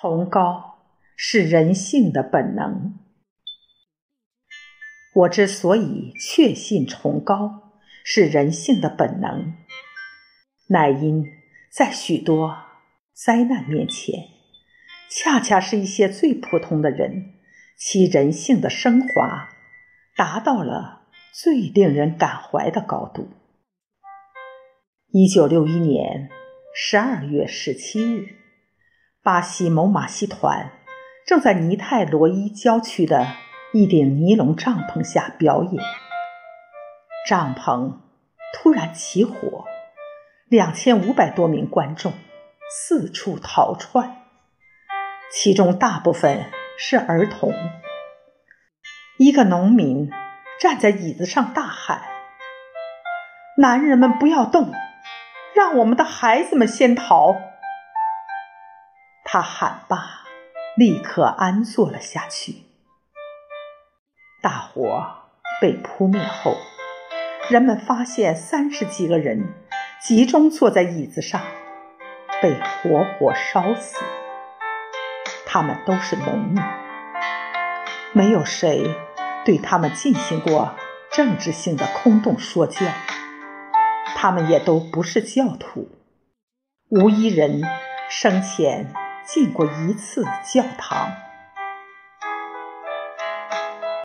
崇高是人性的本能。我之所以确信崇高是人性的本能，乃因在许多灾难面前，恰恰是一些最普通的人，其人性的升华达到了最令人感怀的高度。一九六一年十二月十七日。巴西某马戏团正在尼泰罗伊郊区的一顶尼龙帐篷下表演，帐篷突然起火，两千五百多名观众四处逃窜，其中大部分是儿童。一个农民站在椅子上大喊：“男人们不要动，让我们的孩子们先逃。”他喊罢，立刻安坐了下去。大火被扑灭后，人们发现三十几个人集中坐在椅子上，被活活烧死。他们都是农民，没有谁对他们进行过政治性的空洞说教。他们也都不是教徒，无一人生前。进过一次教堂。